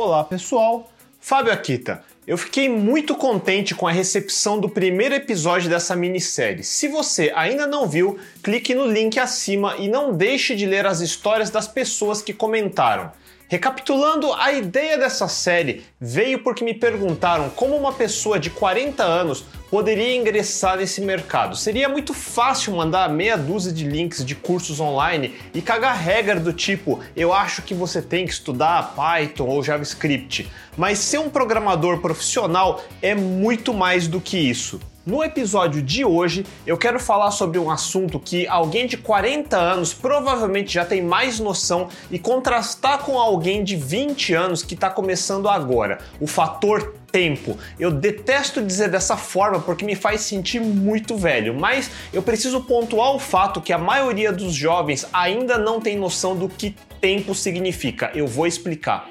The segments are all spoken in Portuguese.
Olá pessoal, Fábio Akita. Eu fiquei muito contente com a recepção do primeiro episódio dessa minissérie. Se você ainda não viu, clique no link acima e não deixe de ler as histórias das pessoas que comentaram. Recapitulando, a ideia dessa série veio porque me perguntaram como uma pessoa de 40 anos poderia ingressar nesse mercado. Seria muito fácil mandar meia dúzia de links de cursos online e cagar regra do tipo: eu acho que você tem que estudar Python ou JavaScript. Mas ser um programador profissional é muito mais do que isso. No episódio de hoje, eu quero falar sobre um assunto que alguém de 40 anos provavelmente já tem mais noção e contrastar com alguém de 20 anos que está começando agora, o fator tempo. Eu detesto dizer dessa forma porque me faz sentir muito velho, mas eu preciso pontuar o fato que a maioria dos jovens ainda não tem noção do que tempo significa. Eu vou explicar.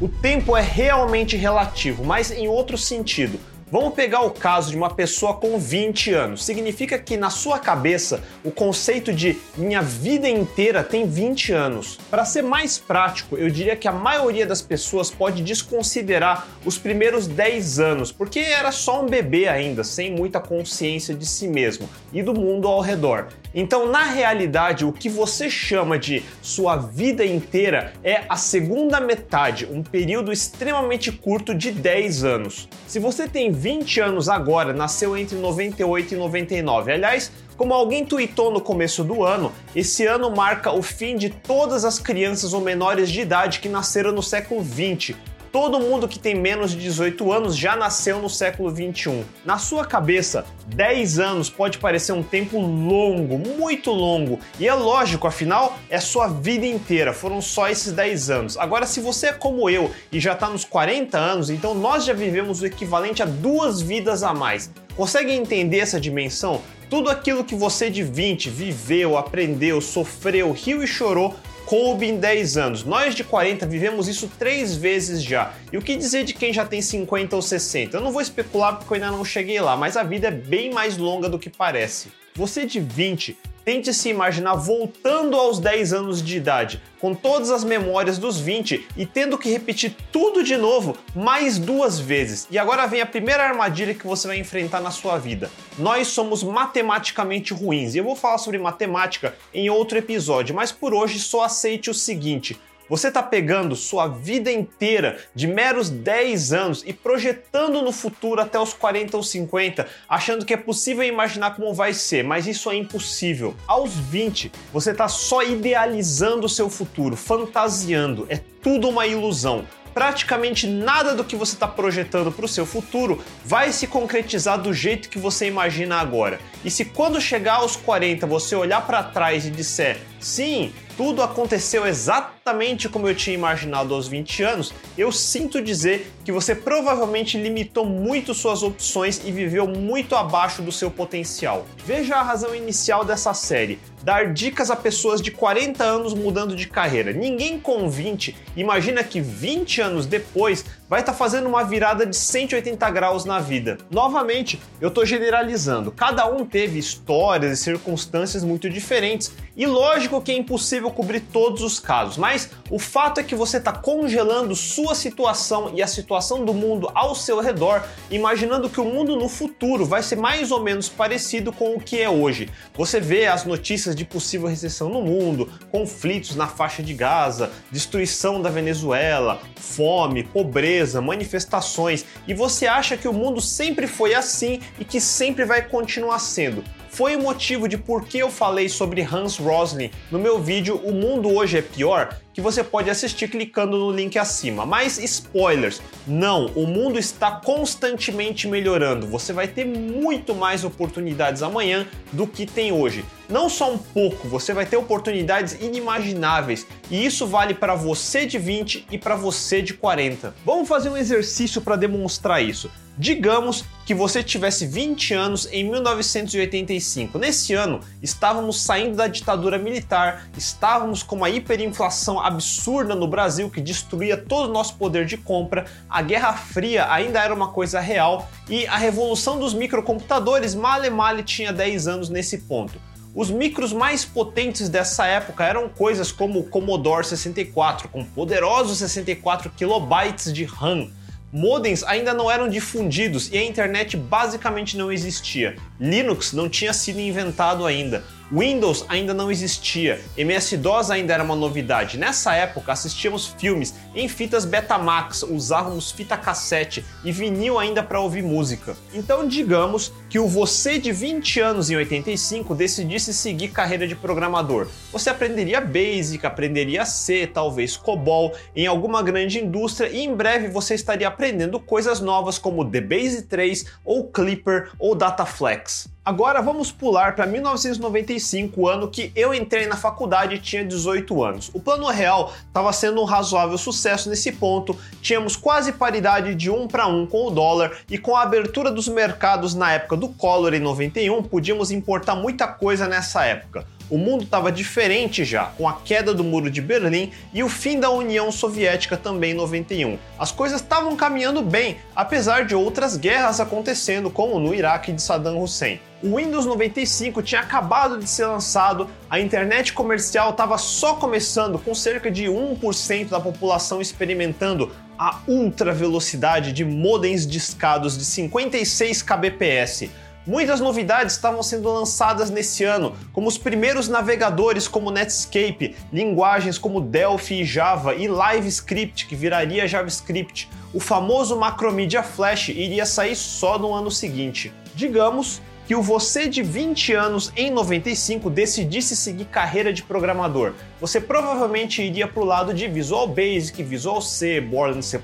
O tempo é realmente relativo, mas em outro sentido. Vamos pegar o caso de uma pessoa com 20 anos. Significa que na sua cabeça o conceito de minha vida inteira tem 20 anos. Para ser mais prático, eu diria que a maioria das pessoas pode desconsiderar os primeiros 10 anos, porque era só um bebê ainda, sem muita consciência de si mesmo e do mundo ao redor. Então, na realidade, o que você chama de sua vida inteira é a segunda metade, um período extremamente curto de 10 anos. Se você tem 20 anos agora, nasceu entre 98 e 99. Aliás, como alguém tweetou no começo do ano, esse ano marca o fim de todas as crianças ou menores de idade que nasceram no século 20, Todo mundo que tem menos de 18 anos já nasceu no século 21. Na sua cabeça, 10 anos pode parecer um tempo longo, muito longo, e é lógico, afinal, é sua vida inteira, foram só esses 10 anos. Agora, se você é como eu e já está nos 40 anos, então nós já vivemos o equivalente a duas vidas a mais. Consegue entender essa dimensão? Tudo aquilo que você de 20 viveu, aprendeu, sofreu, riu e chorou coube em 10 anos. Nós de 40 vivemos isso três vezes já. E o que dizer de quem já tem 50 ou 60? Eu não vou especular porque eu ainda não cheguei lá, mas a vida é bem mais longa do que parece. Você de 20 Tente se imaginar voltando aos 10 anos de idade, com todas as memórias dos 20 e tendo que repetir tudo de novo mais duas vezes. E agora vem a primeira armadilha que você vai enfrentar na sua vida. Nós somos matematicamente ruins e eu vou falar sobre matemática em outro episódio, mas por hoje só aceite o seguinte: você está pegando sua vida inteira de meros 10 anos e projetando no futuro até os 40 ou 50, achando que é possível imaginar como vai ser, mas isso é impossível. Aos 20, você está só idealizando o seu futuro, fantasiando, é tudo uma ilusão praticamente nada do que você está projetando para o seu futuro vai se concretizar do jeito que você imagina agora. E se quando chegar aos 40 você olhar para trás e disser, sim, tudo aconteceu exatamente como eu tinha imaginado aos 20 anos, eu sinto dizer que você provavelmente limitou muito suas opções e viveu muito abaixo do seu potencial. Veja a razão inicial dessa série: dar dicas a pessoas de 40 anos mudando de carreira. Ninguém com 20 imagina que 20 anos depois vai estar tá fazendo uma virada de 180 graus na vida. Novamente, eu estou generalizando. Cada um teve histórias e circunstâncias muito diferentes e lógico que é impossível cobrir todos os casos, mas o fato é que você está congelando sua situação e a situação do mundo ao seu redor, imaginando que o mundo no futuro vai ser mais ou menos parecido com o que é hoje. Você vê as notícias de possível recessão no mundo, conflitos na faixa de Gaza, destruição da Venezuela, fome, pobreza, manifestações, e você acha que o mundo sempre foi assim e que sempre vai continuar sendo foi o motivo de por que eu falei sobre Hans Rosling no meu vídeo O Mundo Hoje é Pior, que você pode assistir clicando no link acima. Mas spoilers, não, o mundo está constantemente melhorando. Você vai ter muito mais oportunidades amanhã do que tem hoje. Não só um pouco, você vai ter oportunidades inimagináveis, e isso vale para você de 20 e para você de 40. Vamos fazer um exercício para demonstrar isso. Digamos que você tivesse 20 anos em 1985. Nesse ano, estávamos saindo da ditadura militar, estávamos com uma hiperinflação absurda no Brasil que destruía todo o nosso poder de compra, a Guerra Fria ainda era uma coisa real e a revolução dos microcomputadores male male tinha 10 anos nesse ponto. Os micros mais potentes dessa época eram coisas como o Commodore 64, com poderosos 64 kilobytes de RAM Modems ainda não eram difundidos e a internet basicamente não existia. Linux não tinha sido inventado ainda. Windows ainda não existia, MS-DOS ainda era uma novidade. Nessa época, assistíamos filmes em fitas Betamax, usávamos fita cassete e vinil ainda para ouvir música. Então, digamos que o você de 20 anos em 85 decidisse seguir carreira de programador. Você aprenderia Basic, aprenderia C, talvez COBOL, em alguma grande indústria e em breve você estaria aprendendo coisas novas como DBase 3 ou Clipper ou Dataflex. Agora vamos pular para 1995, ano que eu entrei na faculdade e tinha 18 anos. O plano real estava sendo um razoável sucesso nesse ponto, tínhamos quase paridade de um para um com o dólar e com a abertura dos mercados na época do Collor em 91, podíamos importar muita coisa nessa época. O mundo estava diferente já, com a queda do Muro de Berlim e o fim da União Soviética também em 91. As coisas estavam caminhando bem, apesar de outras guerras acontecendo, como no Iraque de Saddam Hussein. O Windows 95 tinha acabado de ser lançado, a internet comercial estava só começando, com cerca de 1% da população experimentando a ultra velocidade de modems discados de 56 kbps. Muitas novidades estavam sendo lançadas nesse ano, como os primeiros navegadores como Netscape, linguagens como Delphi e Java e LiveScript, que viraria JavaScript. O famoso Macromedia Flash iria sair só no ano seguinte. Digamos que o você de 20 anos em 95 decidisse seguir carreira de programador. Você provavelmente iria para o lado de Visual Basic, Visual C, Borland C++,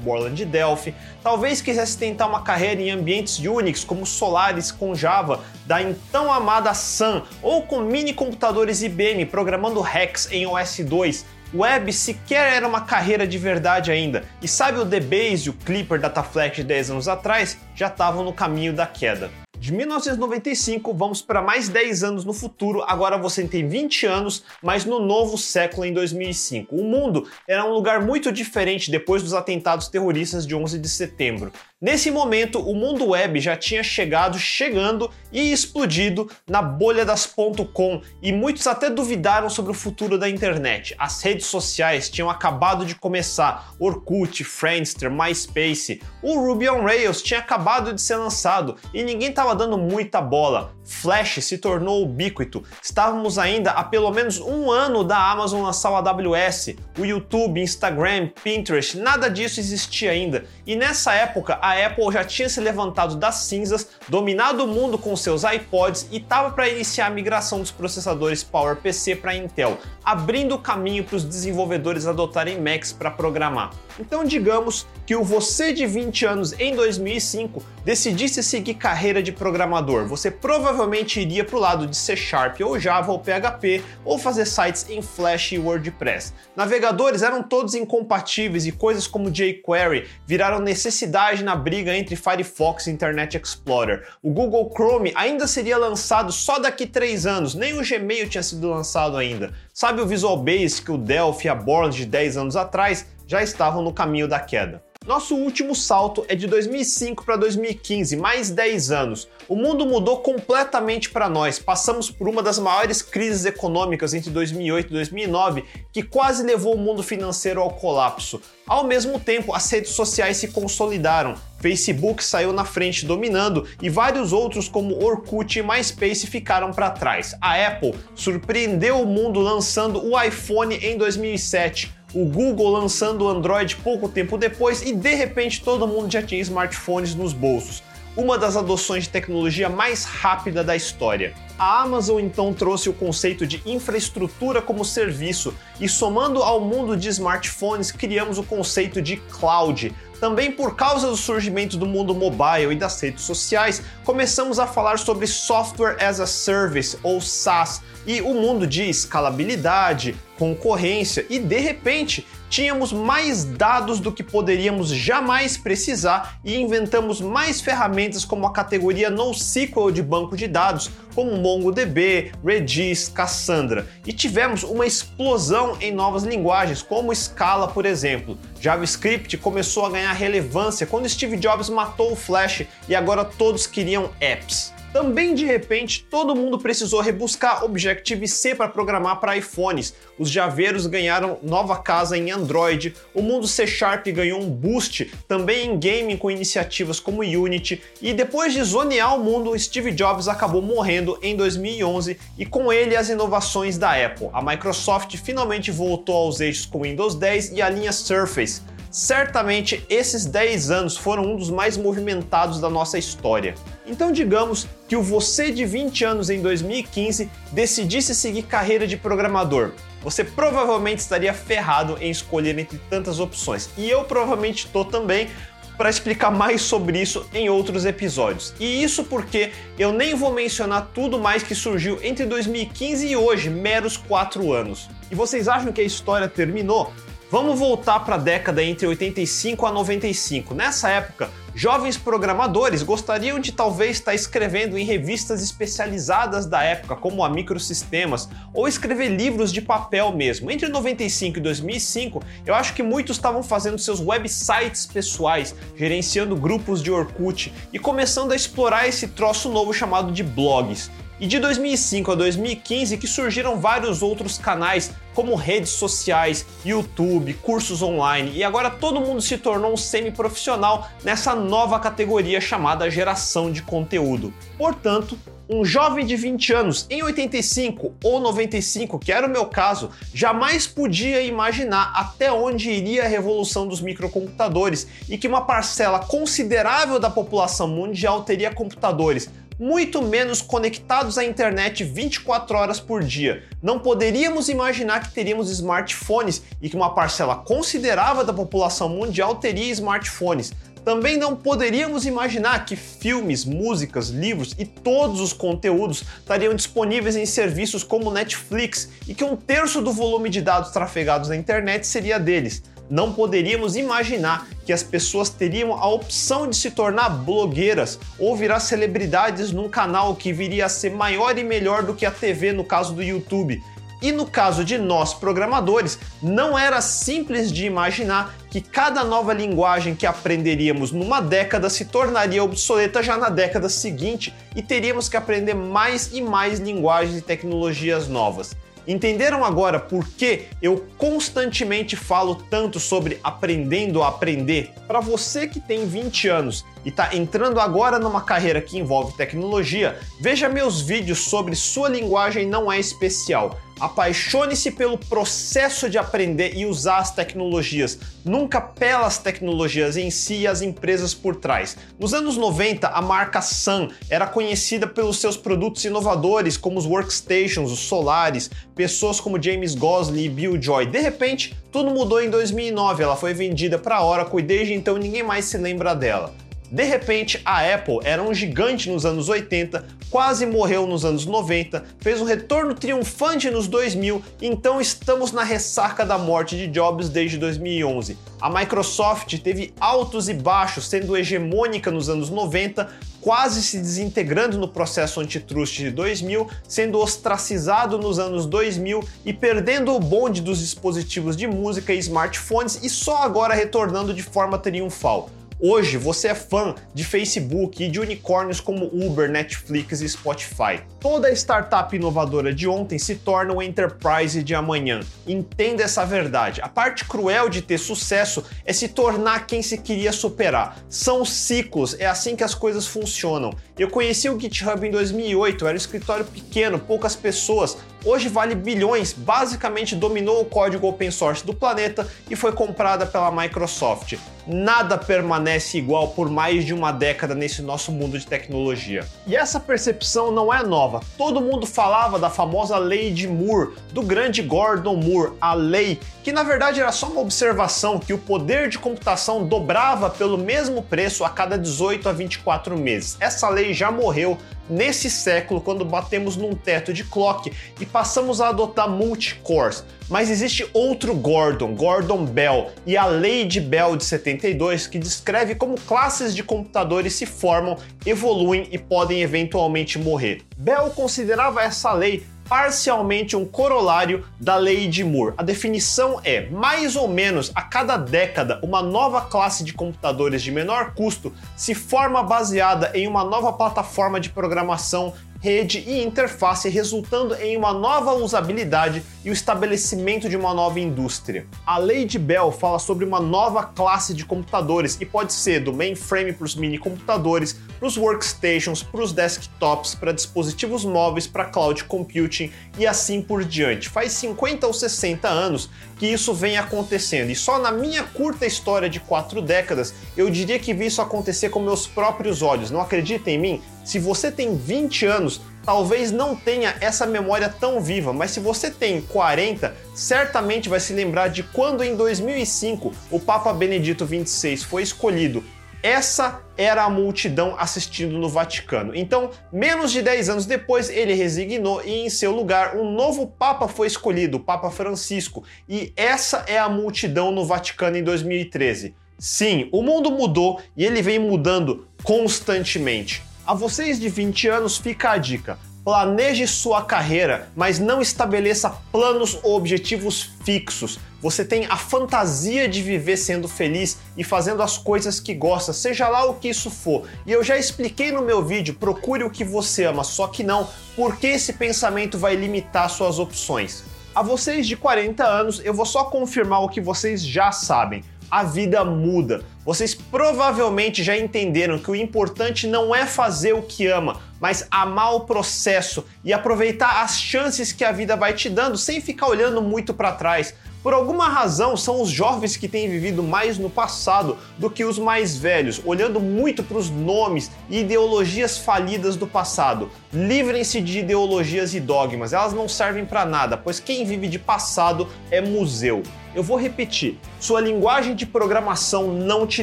Borland Delphi. Talvez quisesse tentar uma carreira em ambientes Unix como Solaris com Java da então amada Sun ou com mini computadores IBM programando Hex em OS 2 web sequer era uma carreira de verdade ainda, e sabe o DBase o Clipper Dataflex de 10 anos atrás já estavam no caminho da queda. De 1995, vamos para mais 10 anos no futuro. Agora você tem 20 anos, mas no novo século em 2005. O mundo era um lugar muito diferente depois dos atentados terroristas de 11 de setembro. Nesse momento, o mundo web já tinha chegado, chegando e explodido na bolha das .com e muitos até duvidaram sobre o futuro da internet. As redes sociais tinham acabado de começar, Orkut, Friendster, MySpace. O Ruby on Rails tinha acabado de ser lançado e ninguém estava dando muita bola. Flash se tornou ubíquito. Estávamos ainda há pelo menos um ano da Amazon lançar o AWS, o YouTube, Instagram, Pinterest, nada disso existia ainda. E nessa época a Apple já tinha se levantado das cinzas, dominado o mundo com seus iPods e estava para iniciar a migração dos processadores PowerPC para Intel, abrindo o caminho para os desenvolvedores adotarem Macs para programar. Então digamos que o você de 20 anos em 2005 decidisse seguir carreira de programador, você provavelmente iria para o lado de C Sharp ou Java ou PHP ou fazer sites em Flash e WordPress. Navegadores eram todos incompatíveis e coisas como jQuery viraram necessidade na briga entre Firefox e Internet Explorer. O Google Chrome ainda seria lançado só daqui 3 anos, nem o Gmail tinha sido lançado ainda. Sabe o Visual Basic, o Delphi e a Borland de 10 anos atrás já estavam no caminho da queda. Nosso último salto é de 2005 para 2015, mais 10 anos. O mundo mudou completamente para nós. Passamos por uma das maiores crises econômicas entre 2008 e 2009, que quase levou o mundo financeiro ao colapso. Ao mesmo tempo, as redes sociais se consolidaram. Facebook saiu na frente dominando e vários outros como Orkut e MySpace ficaram para trás. A Apple surpreendeu o mundo lançando o iPhone em 2007 o Google lançando o Android pouco tempo depois e de repente todo mundo já tinha smartphones nos bolsos. Uma das adoções de tecnologia mais rápida da história. A Amazon então trouxe o conceito de infraestrutura como serviço e somando ao mundo de smartphones criamos o conceito de cloud. Também por causa do surgimento do mundo mobile e das redes sociais, começamos a falar sobre software as a service ou SaaS e o mundo de escalabilidade, concorrência e de repente tínhamos mais dados do que poderíamos jamais precisar e inventamos mais ferramentas como a categoria NoSQL de banco de dados, como MongoDB, Redis, Cassandra. E tivemos uma explosão em novas linguagens, como Scala, por exemplo. JavaScript começou a ganhar relevância quando Steve Jobs matou o Flash e agora todos queriam apps. Também de repente todo mundo precisou rebuscar Objective-C para programar para iPhones. Os javeiros ganharam nova casa em Android, o mundo C Sharp ganhou um boost também em gaming com iniciativas como Unity, e depois de zonear o mundo, Steve Jobs acabou morrendo em 2011 e com ele as inovações da Apple. A Microsoft finalmente voltou aos eixos com Windows 10 e a linha Surface Certamente esses 10 anos foram um dos mais movimentados da nossa história. Então, digamos que o você de 20 anos em 2015 decidisse seguir carreira de programador. Você provavelmente estaria ferrado em escolher entre tantas opções. E eu provavelmente estou também, para explicar mais sobre isso em outros episódios. E isso porque eu nem vou mencionar tudo mais que surgiu entre 2015 e hoje, meros 4 anos. E vocês acham que a história terminou? Vamos voltar para a década entre 85 a 95. Nessa época, jovens programadores gostariam de talvez estar escrevendo em revistas especializadas da época, como a Microsistemas, ou escrever livros de papel mesmo. Entre 95 e 2005, eu acho que muitos estavam fazendo seus websites pessoais, gerenciando grupos de Orkut e começando a explorar esse troço novo chamado de blogs. E de 2005 a 2015 que surgiram vários outros canais, como redes sociais, YouTube, cursos online, e agora todo mundo se tornou um semi-profissional nessa nova categoria chamada geração de conteúdo. Portanto, um jovem de 20 anos em 85 ou 95, que era o meu caso, jamais podia imaginar até onde iria a revolução dos microcomputadores e que uma parcela considerável da população mundial teria computadores muito menos conectados à internet 24 horas por dia. Não poderíamos imaginar que teríamos smartphones e que uma parcela considerável da população mundial teria smartphones. Também não poderíamos imaginar que filmes, músicas, livros e todos os conteúdos estariam disponíveis em serviços como Netflix e que um terço do volume de dados trafegados na internet seria deles não poderíamos imaginar que as pessoas teriam a opção de se tornar blogueiras ou virar celebridades num canal que viria a ser maior e melhor do que a TV no caso do YouTube. E no caso de nós programadores, não era simples de imaginar que cada nova linguagem que aprenderíamos numa década se tornaria obsoleta já na década seguinte e teríamos que aprender mais e mais linguagens e tecnologias novas. Entenderam agora por que eu constantemente falo tanto sobre aprendendo a aprender? Para você que tem 20 anos e está entrando agora numa carreira que envolve tecnologia, veja meus vídeos sobre sua linguagem não é especial. Apaixone-se pelo processo de aprender e usar as tecnologias, nunca pelas tecnologias em si e as empresas por trás. Nos anos 90, a marca Sun era conhecida pelos seus produtos inovadores, como os workstations, os solares, pessoas como James Gosling e Bill Joy. De repente, tudo mudou em 2009, ela foi vendida para a Oracle e desde então ninguém mais se lembra dela. De repente, a Apple era um gigante nos anos 80, quase morreu nos anos 90, fez um retorno triunfante nos 2000, então estamos na ressaca da morte de Jobs desde 2011. A Microsoft teve altos e baixos, sendo hegemônica nos anos 90, quase se desintegrando no processo antitrust de 2000, sendo ostracizado nos anos 2000 e perdendo o bonde dos dispositivos de música e smartphones e só agora retornando de forma triunfal. Hoje você é fã de Facebook e de unicórnios como Uber, Netflix e Spotify. Toda startup inovadora de ontem se torna o um enterprise de amanhã. Entenda essa verdade. A parte cruel de ter sucesso é se tornar quem se queria superar. São ciclos, é assim que as coisas funcionam. Eu conheci o GitHub em 2008, era um escritório pequeno, poucas pessoas. Hoje vale bilhões, basicamente dominou o código open source do planeta e foi comprada pela Microsoft nada permanece igual por mais de uma década nesse nosso mundo de tecnologia. E essa percepção não é nova. Todo mundo falava da famosa lei de Moore, do grande Gordon Moore, a lei, que na verdade era só uma observação que o poder de computação dobrava pelo mesmo preço a cada 18 a 24 meses. Essa lei lei já morreu nesse século quando batemos num teto de clock e passamos a adotar multicores. Mas existe outro Gordon, Gordon Bell, e a lei de Bell de 72 que descreve como classes de computadores se formam, evoluem e podem eventualmente morrer. Bell considerava essa lei parcialmente um corolário da lei de Moore. A definição é, mais ou menos a cada década, uma nova classe de computadores de menor custo se forma baseada em uma nova plataforma de programação rede e interface, resultando em uma nova usabilidade e o estabelecimento de uma nova indústria. A lei de Bell fala sobre uma nova classe de computadores e pode ser do mainframe para os mini computadores, para os workstations, para os desktops, para dispositivos móveis, para cloud computing e assim por diante. Faz 50 ou 60 anos que isso vem acontecendo e só na minha curta história de quatro décadas eu diria que vi isso acontecer com meus próprios olhos. Não acredita em mim? Se você tem 20 anos, talvez não tenha essa memória tão viva, mas se você tem 40, certamente vai se lembrar de quando em 2005 o Papa Benedito XXVI foi escolhido. Essa era a multidão assistindo no Vaticano. Então, menos de 10 anos depois, ele resignou e em seu lugar um novo Papa foi escolhido, o Papa Francisco. E essa é a multidão no Vaticano em 2013. Sim, o mundo mudou e ele vem mudando constantemente. A vocês de 20 anos fica a dica: planeje sua carreira, mas não estabeleça planos ou objetivos fixos. Você tem a fantasia de viver sendo feliz e fazendo as coisas que gosta, seja lá o que isso for. E eu já expliquei no meu vídeo, procure o que você ama, só que não, porque esse pensamento vai limitar suas opções. A vocês de 40 anos, eu vou só confirmar o que vocês já sabem a vida muda. Vocês provavelmente já entenderam que o importante não é fazer o que ama, mas amar o processo e aproveitar as chances que a vida vai te dando sem ficar olhando muito para trás. Por alguma razão, são os jovens que têm vivido mais no passado do que os mais velhos, olhando muito para os nomes e ideologias falidas do passado. Livrem-se de ideologias e dogmas, elas não servem para nada, pois quem vive de passado é museu. Eu vou repetir: sua linguagem de programação não te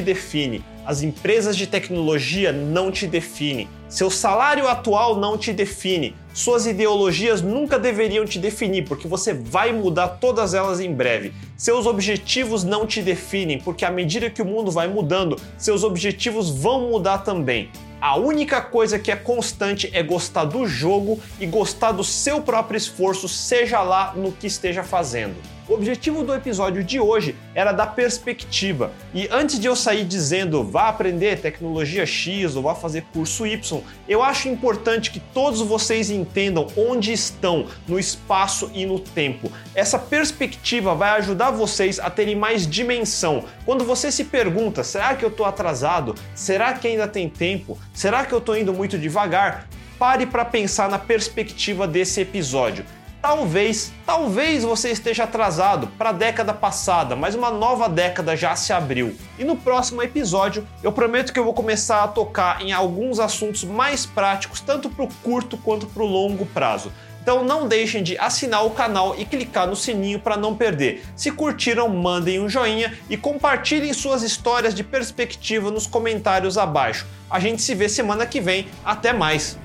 define, as empresas de tecnologia não te definem, seu salário atual não te define, suas ideologias nunca deveriam te definir, porque você vai mudar todas elas em breve. Seus objetivos não te definem, porque à medida que o mundo vai mudando, seus objetivos vão mudar também. A única coisa que é constante é gostar do jogo e gostar do seu próprio esforço, seja lá no que esteja fazendo. O objetivo do episódio de hoje era dar perspectiva. E antes de eu sair dizendo vá aprender tecnologia X ou vá fazer curso Y, eu acho importante que todos vocês entendam onde estão no espaço e no tempo. Essa perspectiva vai ajudar vocês a terem mais dimensão. Quando você se pergunta, será que eu estou atrasado? Será que ainda tem tempo? Será que eu estou indo muito devagar? Pare para pensar na perspectiva desse episódio. Talvez, talvez você esteja atrasado para a década passada, mas uma nova década já se abriu. E no próximo episódio eu prometo que eu vou começar a tocar em alguns assuntos mais práticos, tanto para o curto quanto para o longo prazo. Então não deixem de assinar o canal e clicar no sininho para não perder. Se curtiram, mandem um joinha e compartilhem suas histórias de perspectiva nos comentários abaixo. A gente se vê semana que vem. Até mais!